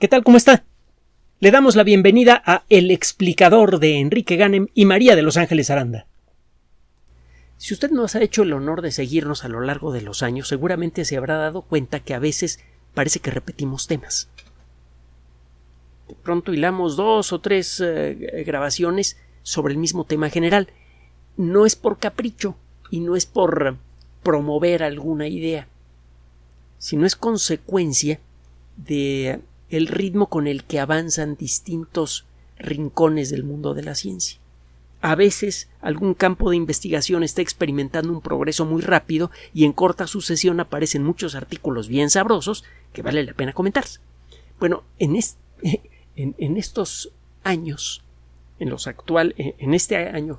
¿Qué tal? ¿Cómo está? Le damos la bienvenida a El explicador de Enrique Ganem y María de Los Ángeles Aranda. Si usted nos ha hecho el honor de seguirnos a lo largo de los años, seguramente se habrá dado cuenta que a veces parece que repetimos temas. De pronto hilamos dos o tres eh, grabaciones sobre el mismo tema general. No es por capricho y no es por promover alguna idea, sino es consecuencia de el ritmo con el que avanzan distintos rincones del mundo de la ciencia. A veces algún campo de investigación está experimentando un progreso muy rápido y en corta sucesión aparecen muchos artículos bien sabrosos que vale la pena comentar. Bueno, en, en, estos años, en los actual, en este año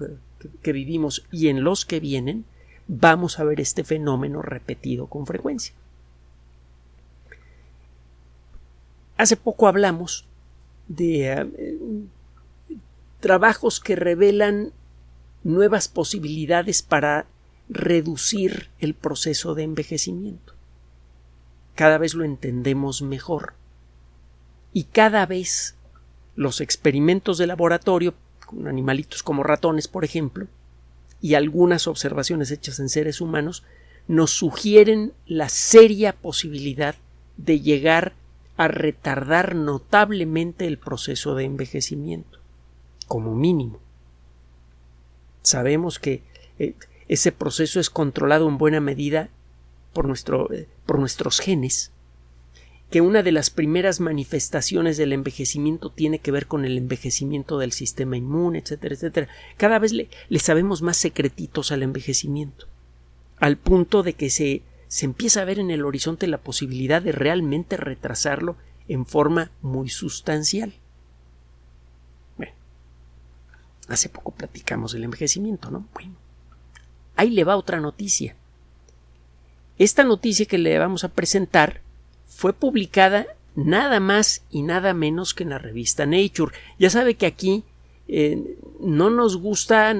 que vivimos y en los que vienen, vamos a ver este fenómeno repetido con frecuencia. Hace poco hablamos de eh, trabajos que revelan nuevas posibilidades para reducir el proceso de envejecimiento. Cada vez lo entendemos mejor. Y cada vez los experimentos de laboratorio, con animalitos como ratones, por ejemplo, y algunas observaciones hechas en seres humanos, nos sugieren la seria posibilidad de llegar a retardar notablemente el proceso de envejecimiento, como mínimo. Sabemos que eh, ese proceso es controlado en buena medida por, nuestro, eh, por nuestros genes, que una de las primeras manifestaciones del envejecimiento tiene que ver con el envejecimiento del sistema inmune, etcétera, etcétera. Cada vez le sabemos más secretitos al envejecimiento, al punto de que se se empieza a ver en el horizonte la posibilidad de realmente retrasarlo en forma muy sustancial. Bueno, hace poco platicamos del envejecimiento, ¿no? Bueno, ahí le va otra noticia. Esta noticia que le vamos a presentar fue publicada nada más y nada menos que en la revista Nature. Ya sabe que aquí eh, no nos gusta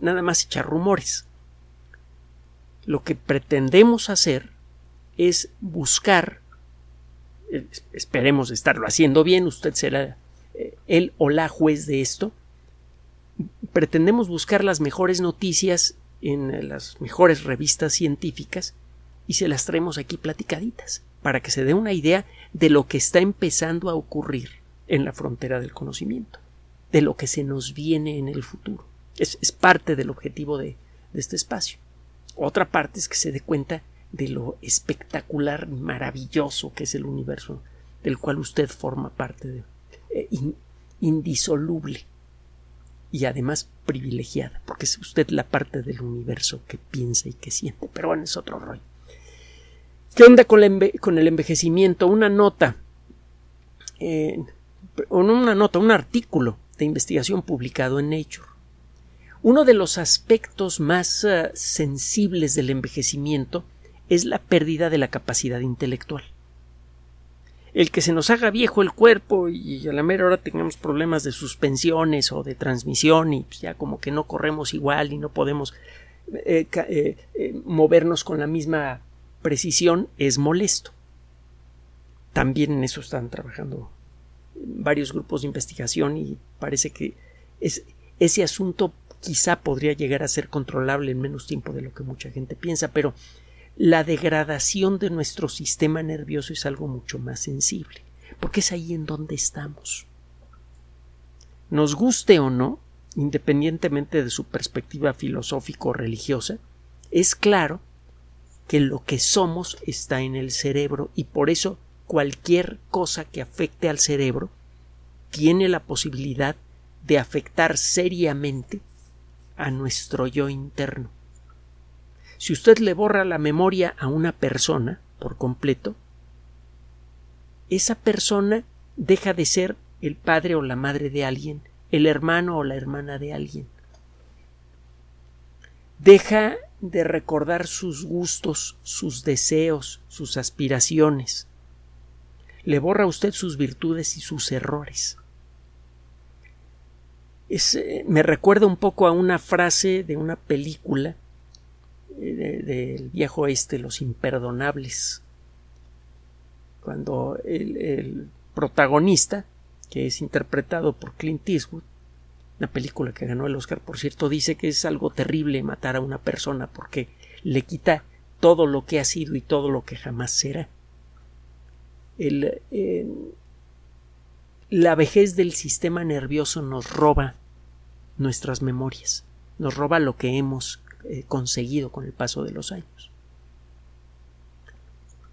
nada más echar rumores lo que pretendemos hacer es buscar, eh, esperemos estarlo haciendo bien, usted será eh, el o la juez de esto, pretendemos buscar las mejores noticias en las mejores revistas científicas y se las traemos aquí platicaditas para que se dé una idea de lo que está empezando a ocurrir en la frontera del conocimiento, de lo que se nos viene en el futuro. Es, parte del objetivo de este espacio. Otra parte es que se dé cuenta de lo espectacular maravilloso que es el universo del cual usted forma parte eh, indisoluble y además privilegiada, porque es usted la parte del universo que piensa y que siente. Pero bueno, es otro rollo. ¿Qué onda con, el envejecimiento? Una nota, eh, una nota, un artículo de investigación publicado en Nature uno de los aspectos más eh, sensibles del envejecimiento es la pérdida de la capacidad intelectual. El que se nos haga viejo el cuerpo y a la mera hora tengamos problemas de suspensiones o de transmisión y pues, ya como que no corremos igual y no podemos eh, eh, movernos con la misma precisión es molesto. También en eso están trabajando varios grupos de investigación y parece que es, ese asunto quizá podría llegar a ser controlable en menos tiempo de lo que mucha gente piensa, pero la degradación de nuestro sistema nervioso es algo mucho más sensible, porque es ahí en donde estamos. Nos guste o no, independientemente de su perspectiva filosófico religiosa, es claro que lo que somos está en el cerebro y por eso cualquier cosa que afecte al cerebro tiene la posibilidad de afectar seriamente a nuestro yo interno. Si usted le borra la memoria a una persona por completo, esa persona deja de ser el padre o la madre de alguien, el hermano o la hermana de alguien. Deja de recordar sus gustos, sus deseos, sus aspiraciones. Le borra a usted sus virtudes y sus errores. Eh, me recuerda un poco a una frase de una película eh, del viejo este, Los Imperdonables, cuando el, protagonista, que es interpretado por Clint Eastwood, una película que ganó el Oscar, por cierto, dice que es algo terrible matar a una persona porque le quita todo lo que ha sido y todo lo que jamás será. El, la vejez del sistema nervioso nos roba nuestras memorias, nos roba lo que hemos eh, conseguido con el paso de los años.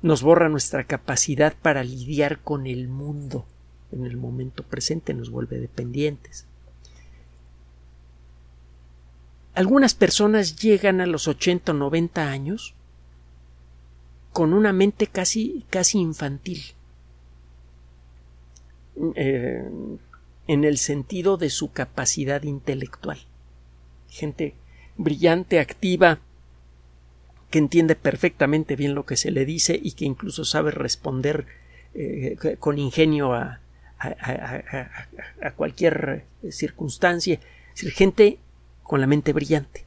Nos borra nuestra capacidad para lidiar con el mundo en el momento presente, nos vuelve dependientes. Algunas personas llegan a los 80 o 90 años con una mente casi, casi infantil. Eh, en el sentido de su capacidad intelectual. Gente brillante, activa, que entiende perfectamente bien lo que se le dice y que incluso sabe responder eh, con ingenio a, cualquier circunstancia. Es gente con la mente brillante.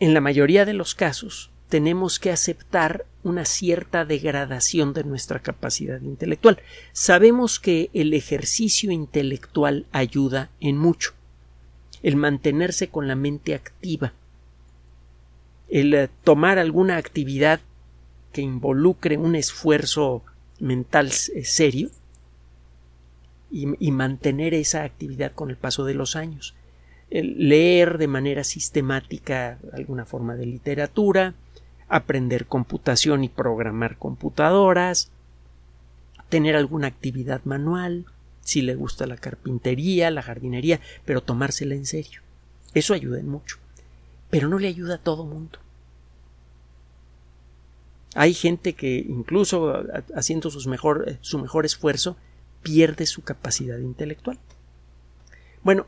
En la mayoría de los casos tenemos que aceptar una cierta degradación de nuestra capacidad intelectual. Sabemos que el ejercicio intelectual ayuda en mucho. El mantenerse con la mente activa. El eh, tomar alguna actividad que involucre un esfuerzo mental eh, serio y, mantener esa actividad con el paso de los años. leer de manera sistemática alguna forma de literatura, aprender computación y programar computadoras, tener alguna actividad manual, si le gusta la carpintería, la jardinería, pero tomársela en serio. Eso ayuda en mucho. Pero no le ayuda a todo mundo. Hay gente que incluso haciendo mejor, su mejor esfuerzo pierde su capacidad intelectual. Bueno,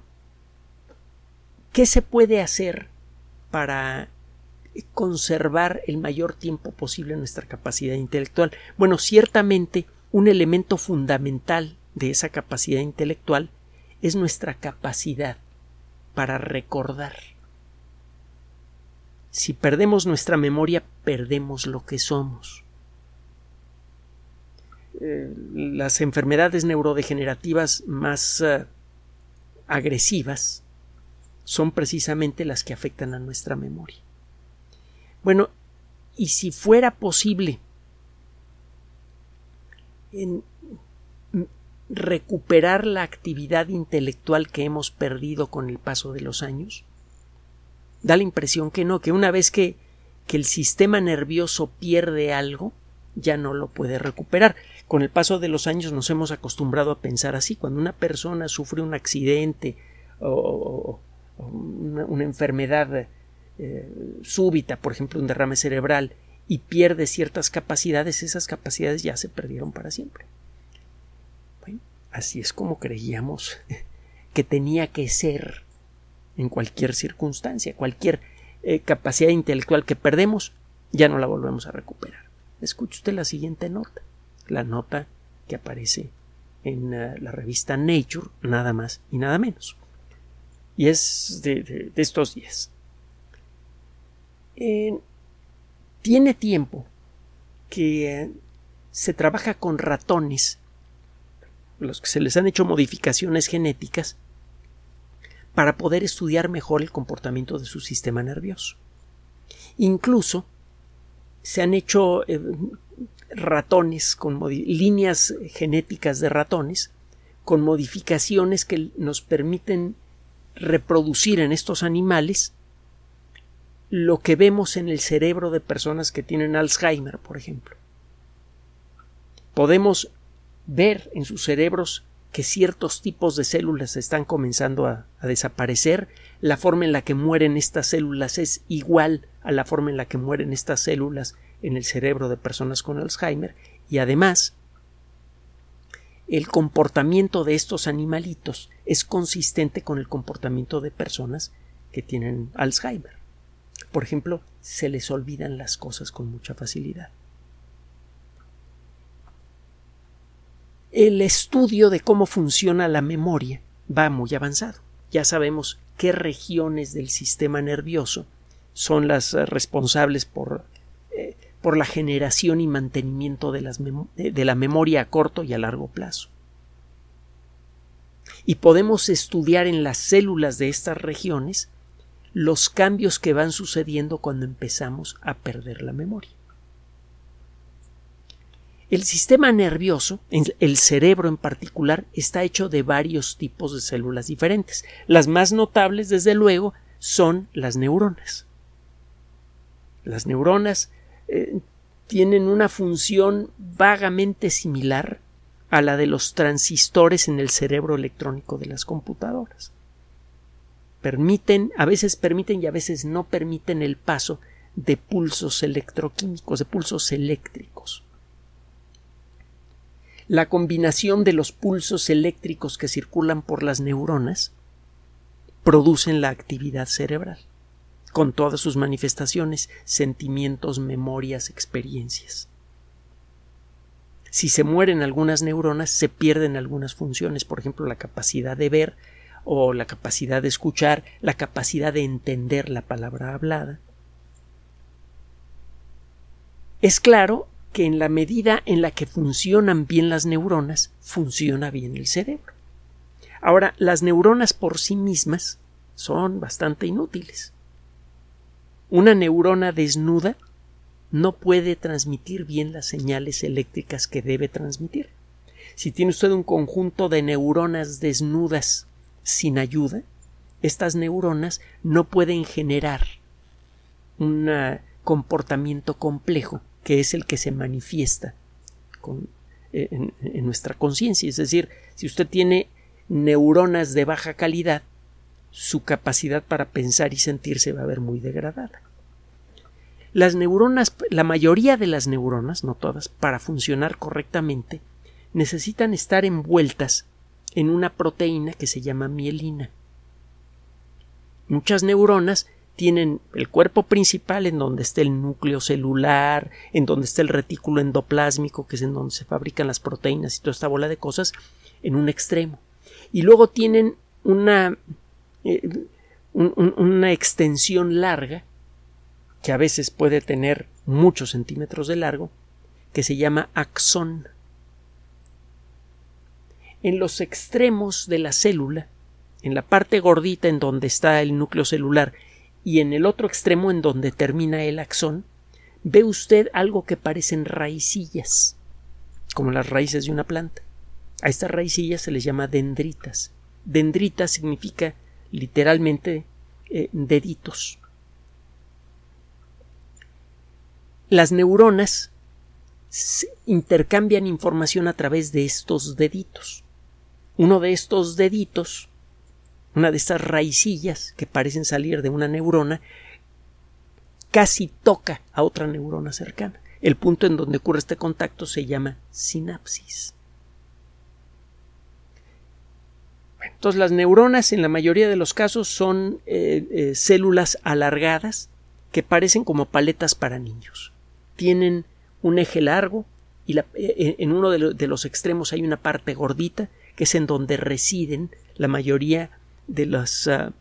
¿qué se puede hacer para conservar el mayor tiempo posible nuestra capacidad intelectual. Bueno, ciertamente un elemento fundamental de esa capacidad intelectual es nuestra capacidad para recordar. Si perdemos nuestra memoria, perdemos lo que somos. Eh, las enfermedades neurodegenerativas más eh, agresivas son precisamente las que afectan a nuestra memoria. Bueno, y si fuera posible recuperar la actividad intelectual que hemos perdido con el paso de los años, da la impresión que no, que una vez que, que el sistema nervioso pierde algo, ya no lo puede recuperar. Con el paso de los años nos hemos acostumbrado a pensar así. Cuando una persona sufre un accidente o, una, enfermedad eh, súbita, por ejemplo, un derrame cerebral, y pierde ciertas capacidades, esas capacidades ya se perdieron para siempre. Bueno, así es como creíamos que tenía que ser en cualquier circunstancia, cualquier eh, capacidad intelectual que perdemos, ya no la volvemos a recuperar. Escuche usted la siguiente nota, la nota que aparece en eh, la revista Nature, nada más y nada menos. Y es de estos días tiene tiempo que se trabaja con ratones, los que se les han hecho modificaciones genéticas, para poder estudiar mejor el comportamiento de su sistema nervioso. Incluso se han hecho eh, ratones con líneas genéticas de ratones con modificaciones que nos permiten reproducir en estos animales lo que vemos en el cerebro de personas que tienen Alzheimer, por ejemplo. Podemos ver en sus cerebros que ciertos tipos de células están comenzando a, desaparecer, la forma en la que mueren estas células es igual a la forma en la que mueren estas células en el cerebro de personas con Alzheimer y además el comportamiento de estos animalitos es consistente con el comportamiento de personas que tienen Alzheimer. Por ejemplo, se les olvidan las cosas con mucha facilidad. El estudio de cómo funciona la memoria va muy avanzado. Ya sabemos qué regiones del sistema nervioso son las responsables por, eh, por la generación y mantenimiento de, las de la memoria a corto y a largo plazo. Y podemos estudiar en las células de estas regiones los cambios que van sucediendo cuando empezamos a perder la memoria. El sistema nervioso, el cerebro en particular, está hecho de varios tipos de células diferentes. Las más notables, desde luego, son las neuronas. Las neuronas eh, tienen una función vagamente similar a la de los transistores en el cerebro electrónico de las computadoras. Permiten, a veces permiten y a veces no permiten el paso de pulsos electroquímicos, de pulsos eléctricos. La combinación de los pulsos eléctricos que circulan por las neuronas producen la actividad cerebral con todas sus manifestaciones, sentimientos, memorias, experiencias. Si se mueren algunas neuronas, se pierden algunas funciones, por ejemplo, la capacidad de ver o la capacidad de escuchar, la capacidad de entender la palabra hablada. Es claro que en la medida en la que funcionan bien las neuronas, funciona bien el cerebro. Ahora, las neuronas por sí mismas son bastante inútiles. Una neurona desnuda no puede transmitir bien las señales eléctricas que debe transmitir. Si tiene usted un conjunto de neuronas desnudas sin ayuda, estas neuronas no pueden generar un comportamiento complejo que es el que se manifiesta eh, en nuestra conciencia. Es decir, si usted tiene neuronas de baja calidad, su capacidad para pensar y sentirse va a ver muy degradada. Las neuronas, la mayoría de las neuronas, no todas, para funcionar correctamente, necesitan estar envueltas en una proteína que se llama mielina. Muchas neuronas tienen el cuerpo principal en donde está el núcleo celular, en donde está el retículo endoplásmico, que es en donde se fabrican las proteínas y toda esta bola de cosas, en un extremo. Y luego tienen una eh, una extensión larga, que a veces puede tener muchos centímetros de largo, que se llama axón. En los extremos de la célula, en la parte gordita en donde está el núcleo celular y en el otro extremo en donde termina el axón, ve usted algo que parecen raicillas, como las raíces de una planta. A estas raicillas se les llama dendritas. Dendritas significa literalmente eh, deditos. Las neuronas intercambian información a través de estos deditos. Uno de estos deditos, una de estas raicillas que parecen salir de una neurona, casi toca a otra neurona cercana. El punto en donde ocurre este contacto se llama sinapsis. Entonces las neuronas en la mayoría de los casos son eh, eh, células alargadas que parecen como paletas para niños. Tienen un eje largo y eh, en uno de, los extremos hay una parte gordita que es en donde residen la mayoría de los, ah,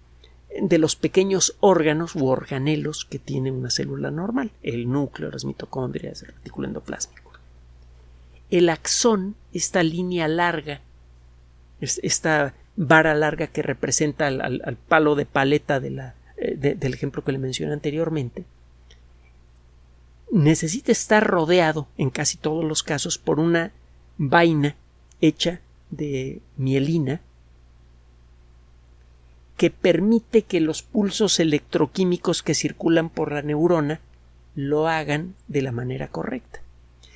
de los pequeños órganos u organelos que tiene una célula normal, el núcleo, las mitocondrias, el retículo endoplásmico. El axón, esta línea larga, esta vara larga que representa al, palo de paleta de la, eh, del ejemplo que le mencioné anteriormente, necesita estar rodeado en casi todos los casos por una vaina hecha de mielina que permite que los pulsos electroquímicos que circulan por la neurona lo hagan de la manera correcta.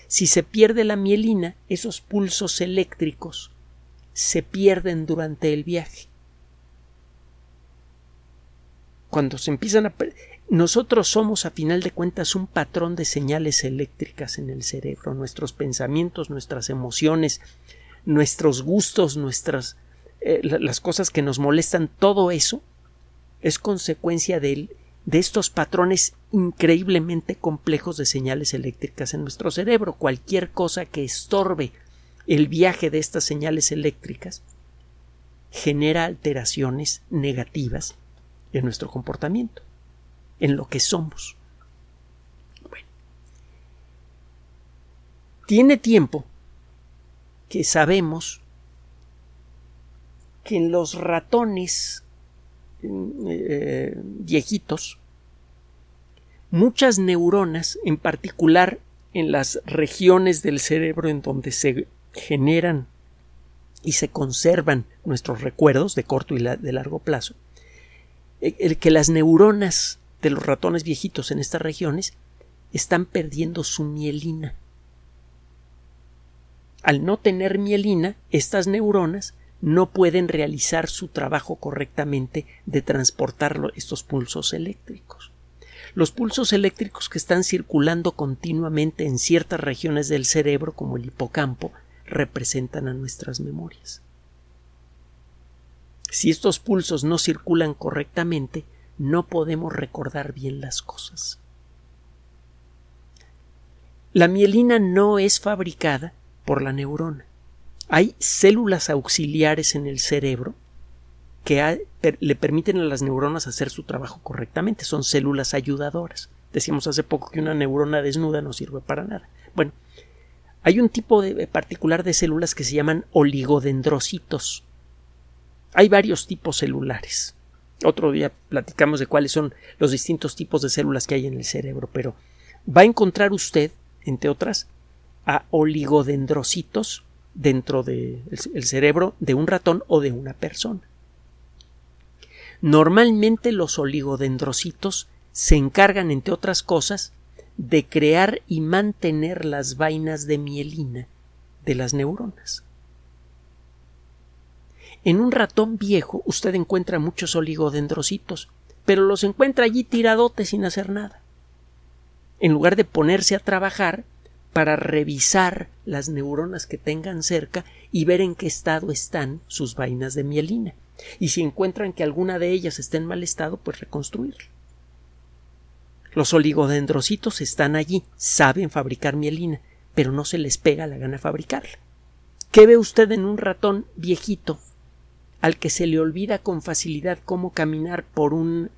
Si se pierde la mielina, esos pulsos eléctricos se pierden durante el viaje. Cuando se empiezan a... Nosotros somos, a final de cuentas, un patrón de señales eléctricas en el cerebro. Nuestros pensamientos, nuestras emociones, nuestros gustos, nuestras... Eh, las cosas que nos molestan, todo eso es consecuencia de, de estos patrones increíblemente complejos de señales eléctricas en nuestro cerebro. Cualquier cosa que estorbe el viaje de estas señales eléctricas genera alteraciones negativas en nuestro comportamiento, en lo que somos. Tiene tiempo que sabemos que en los ratones eh, viejitos, muchas neuronas, en particular en las regiones del cerebro en donde se generan y se conservan nuestros recuerdos de corto y de largo plazo, eh, el que las neuronas de los ratones viejitos en estas regiones están perdiendo su mielina. Al no tener mielina, estas neuronas no pueden realizar su trabajo correctamente de transportar estos pulsos eléctricos. Los pulsos eléctricos que están circulando continuamente en ciertas regiones del cerebro, como el hipocampo, representan a nuestras memorias. Si estos pulsos no circulan correctamente, no podemos recordar bien las cosas. La mielina no es fabricada por la neurona. Hay células auxiliares en el cerebro que le permiten a las neuronas hacer su trabajo correctamente. Son células ayudadoras. Decíamos hace poco que una neurona desnuda no sirve para nada. Bueno, hay un tipo de, particular de células que se llaman oligodendrocitos. Hay varios tipos celulares. Otro día platicamos de cuáles son los distintos tipos de células que hay en el cerebro, pero va a encontrar usted, entre otras, a oligodendrocitos dentro del cerebro de un ratón o de una persona. Normalmente los oligodendrocitos se encargan, entre otras cosas, de crear y mantener las vainas de mielina de las neuronas. En un ratón viejo usted encuentra muchos oligodendrocitos, pero los encuentra allí tiradotes sin hacer nada. En lugar de ponerse a trabajar para revisar las neuronas que tengan cerca y ver en qué estado están sus vainas de mielina. Y si encuentran que alguna de ellas está en mal estado, pues reconstruirla. Los oligodendrocitos están allí, saben fabricar mielina, pero no se les pega la gana fabricarla. ¿Qué ve usted en un ratón viejito al que se le olvida con facilidad cómo caminar por un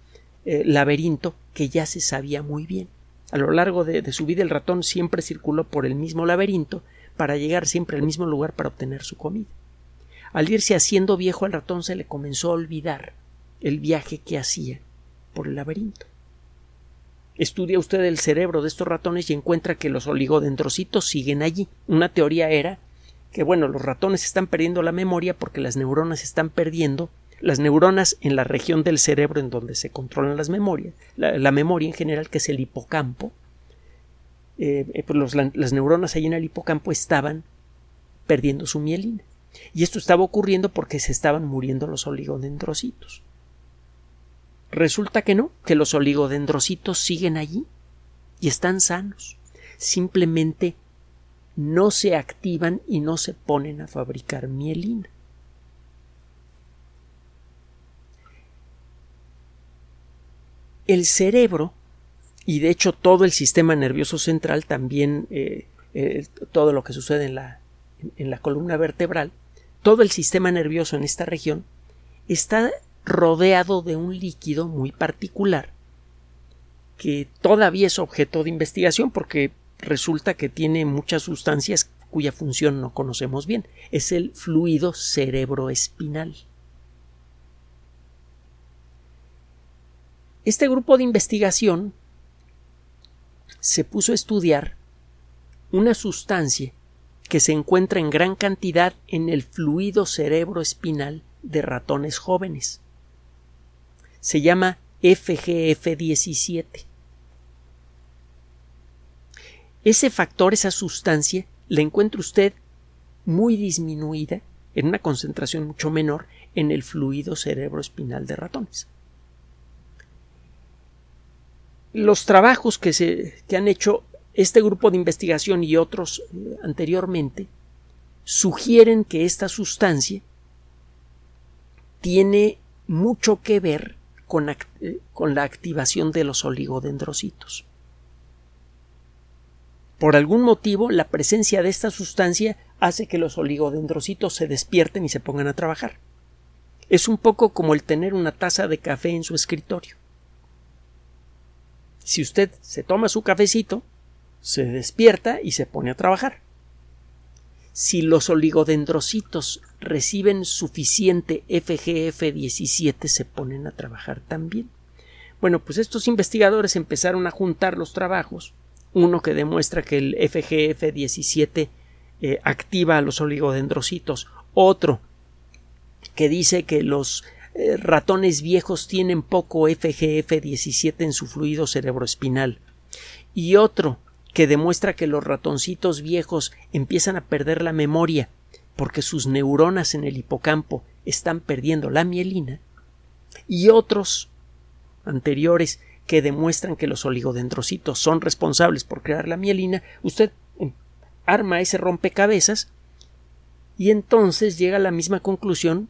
eh, laberinto que ya se sabía muy bien? A lo largo de, su vida el ratón siempre circuló por el mismo laberinto para llegar siempre al mismo lugar para obtener su comida. Al irse haciendo viejo al ratón se le comenzó a olvidar el viaje que hacía por el laberinto. Estudia usted el cerebro de estos ratones y encuentra que los oligodendrocitos siguen allí. Una teoría era que, bueno, los ratones están perdiendo la memoria porque las neuronas están perdiendo las neuronas en la región del cerebro en donde se controlan las memorias, la, memoria en general, que es el hipocampo, eh, eh, pues las neuronas ahí en el hipocampo estaban perdiendo su mielina. Y esto estaba ocurriendo porque se estaban muriendo los oligodendrocitos. Resulta que no, que los oligodendrocitos siguen allí y están sanos. Simplemente no se activan y no se ponen a fabricar mielina. El cerebro, y de hecho todo el sistema nervioso central, también eh, eh, todo lo que sucede en la, en la columna vertebral, todo el sistema nervioso en esta región está rodeado de un líquido muy particular que todavía es objeto de investigación porque resulta que tiene muchas sustancias cuya función no conocemos bien. Es el fluido cerebroespinal. Este grupo de investigación se puso a estudiar una sustancia que se encuentra en gran cantidad en el fluido cerebroespinal de ratones jóvenes se llama FGF17. Ese factor, esa sustancia, la encuentra usted muy disminuida, en una concentración mucho menor, en el fluido cerebroespinal de ratones. Los trabajos que, se, que han hecho este grupo de investigación y otros eh, anteriormente sugieren que esta sustancia tiene mucho que ver eh, con, la activación de los oligodendrocitos. Por algún motivo, la presencia de esta sustancia hace que los oligodendrocitos se despierten y se pongan a trabajar. Es un poco como el tener una taza de café en su escritorio. Si usted se toma su cafecito, se despierta y se pone a trabajar. si los oligodendrocitos reciben suficiente FGF17 se ponen a trabajar también. Bueno, pues estos investigadores empezaron a juntar los trabajos, uno que demuestra que el FGF17 eh, activa a los oligodendrocitos, otro que dice que los eh, ratones viejos tienen poco FGF17 en su fluido cerebroespinal. Y otro que demuestra que los ratoncitos viejos empiezan a perder la memoria porque sus neuronas en el hipocampo están perdiendo la mielina y otros anteriores que demuestran que los oligodendrocitos son responsables por crear la mielina, usted em, arma ese rompecabezas y entonces llega a la misma conclusión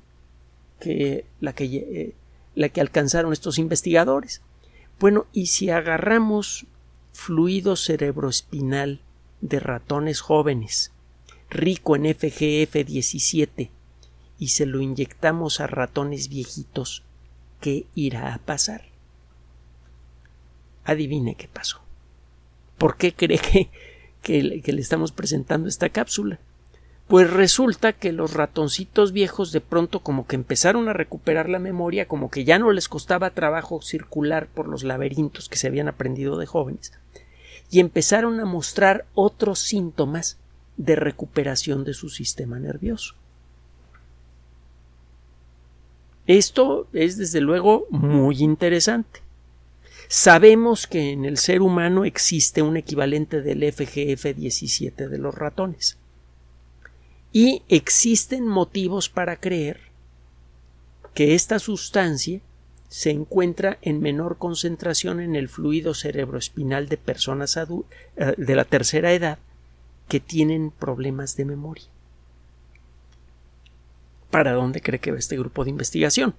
que la que, eh, la que alcanzaron estos investigadores. Bueno, y si agarramos fluido cerebroespinal de ratones jóvenes, rico en FGF17, y se lo inyectamos a ratones viejitos, ¿qué irá a pasar? Adivine qué pasó. ¿Por qué cree que, que le estamos presentando esta cápsula? Pues resulta que los ratoncitos viejos de pronto como que empezaron a recuperar la memoria, como que ya no les costaba trabajo circular por los laberintos que se habían aprendido de jóvenes, y empezaron a mostrar otros síntomas de recuperación de su sistema nervioso. Esto es desde luego muy interesante. Sabemos que en el ser humano existe un equivalente del FGF17 de los ratones y existen motivos para creer que esta sustancia se encuentra en menor concentración en el fluido cerebroespinal de personas eh, de la tercera edad que tienen problemas de memoria. ¿Para dónde cree que va este grupo de investigación?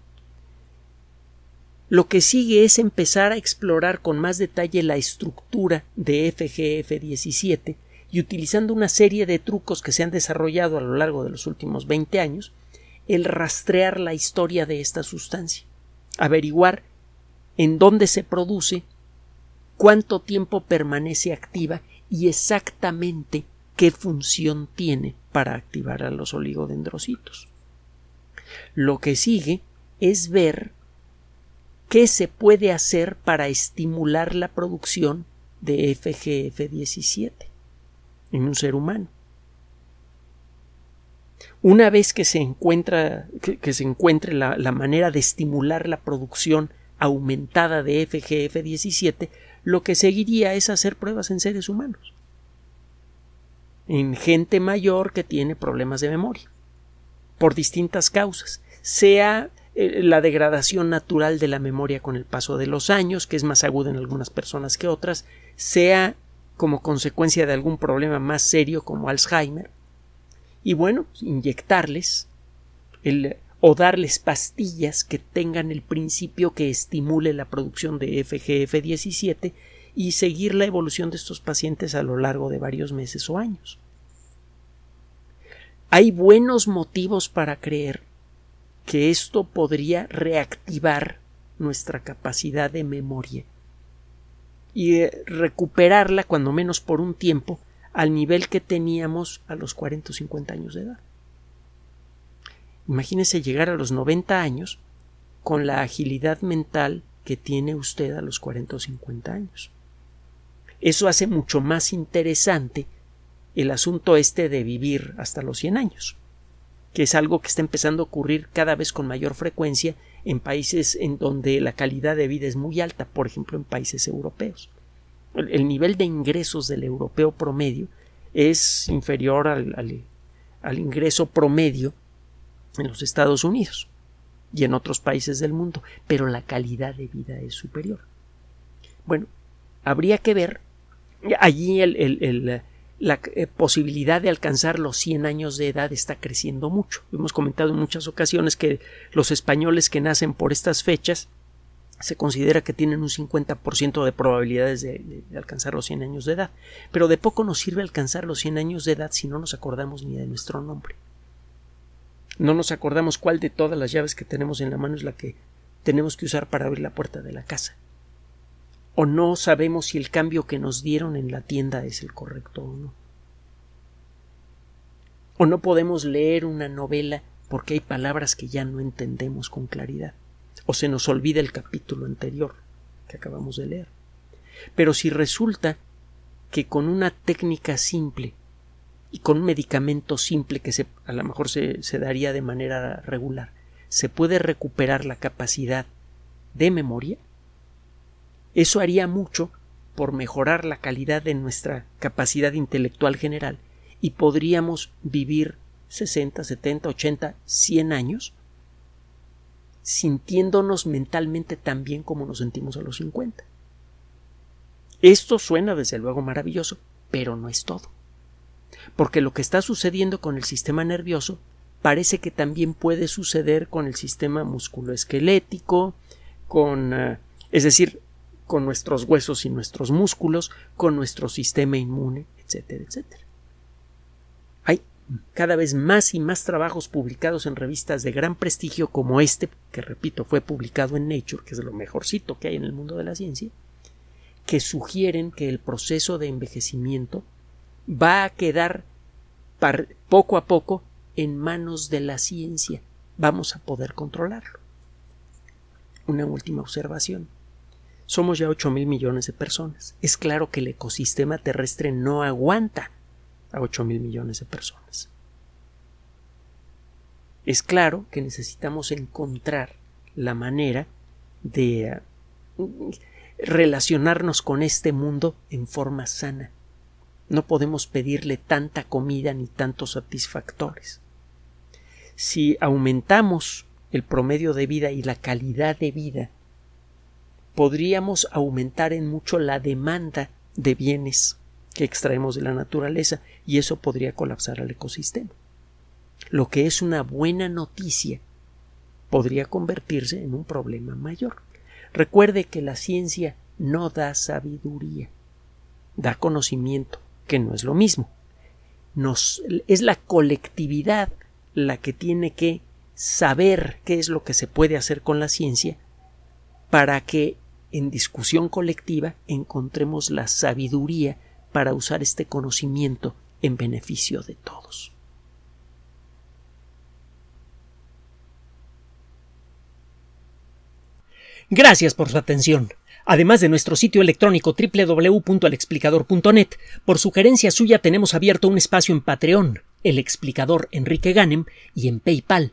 Lo que sigue es empezar a explorar con más detalle la estructura de FGF17 y utilizando una serie de trucos que se han desarrollado a lo largo de los últimos 20 años, el rastrear la historia de esta sustancia, averiguar en dónde se produce, cuánto tiempo permanece activa y exactamente qué función tiene para activar a los oligodendrocitos. Lo que sigue es ver qué se puede hacer para estimular la producción de FGF17 en un ser humano. Una vez que se encuentra que, se encuentre la, la manera de estimular la producción aumentada de FGF17, lo que seguiría es hacer pruebas en seres humanos, en gente mayor que tiene problemas de memoria, por distintas causas, sea eh, la degradación natural de la memoria con el paso de los años, que es más aguda en algunas personas que otras, sea como consecuencia de algún problema más serio como Alzheimer. Y bueno, inyectarles o darles pastillas que tengan el principio que estimule la producción de FGF17 y seguir la evolución de estos pacientes a lo largo de varios meses o años. Hay buenos motivos para creer que esto podría reactivar nuestra capacidad de memoria y recuperarla cuando menos por un tiempo al nivel que teníamos a los 40 o 50 años de edad. Imagínese llegar a los 90 años con la agilidad mental que tiene usted a los 40 o 50 años. Eso hace mucho más interesante el asunto este de vivir hasta los 100 años, que es algo que está empezando a ocurrir cada vez con mayor frecuencia en países en donde la calidad de vida es muy alta, por ejemplo en países europeos. El, nivel de ingresos del europeo promedio es inferior al, al ingreso promedio en los Estados Unidos y en otros países del mundo, pero la calidad de vida es superior. Bueno, habría que ver allí el, el, la eh, posibilidad de alcanzar los 100 años de edad está creciendo mucho. Hemos comentado en muchas ocasiones que los españoles que nacen por estas fechas se considera que tienen un 50% de probabilidades de, de, alcanzar los 100 años de edad. Pero de poco nos sirve alcanzar los 100 años de edad si no nos acordamos ni de nuestro nombre. No nos acordamos cuál de todas las llaves que tenemos en la mano es la que tenemos que usar para abrir la puerta de la casa o no sabemos si el cambio que nos dieron en la tienda es el correcto o no. O no podemos leer una novela porque hay palabras que ya no entendemos con claridad. O se nos olvida el capítulo anterior que acabamos de leer. Pero si resulta que con una técnica simple y con un medicamento simple que a lo mejor se, se daría de manera regular, se puede recuperar la capacidad de memoria, eso haría mucho por mejorar la calidad de nuestra capacidad intelectual general y podríamos vivir 60, 70, 80, 100 años sintiéndonos mentalmente tan bien como nos sentimos a los 50. Esto suena desde luego maravilloso, pero no es todo. Porque lo que está sucediendo con el sistema nervioso parece que también puede suceder con el sistema musculoesquelético, con, eh, es decir, con nuestros huesos y nuestros músculos, con nuestro sistema inmune, etcétera, etcétera. Hay cada vez más y más trabajos publicados en revistas de gran prestigio como este, que repito, fue publicado en Nature, que es lo mejorcito que hay en el mundo de la ciencia, que sugieren que el proceso de envejecimiento va a quedar poco a poco en manos de la ciencia. Vamos a poder controlarlo. Una última observación. Somos ya 8 mil millones de personas. Es claro que el ecosistema terrestre no aguanta a 8 mil millones de personas. Es claro que necesitamos encontrar la manera de uh, relacionarnos con este mundo en forma sana. No podemos pedirle tanta comida ni tantos satisfactores. Si aumentamos el promedio de vida y la calidad de vida podríamos aumentar en mucho la demanda de bienes que extraemos de la naturaleza y eso podría colapsar al ecosistema. Lo que es una buena noticia podría convertirse en un problema mayor. Recuerde que la ciencia no da sabiduría, da conocimiento, que no es lo mismo. Es la colectividad la que tiene que saber qué es lo que se puede hacer con la ciencia para que en discusión colectiva encontremos la sabiduría para usar este conocimiento en beneficio de todos. Gracias por su atención. Además de nuestro sitio electrónico www.alexplicador.net, por sugerencia suya tenemos abierto un espacio en Patreon, el explicador Enrique Ganem, y en PayPal,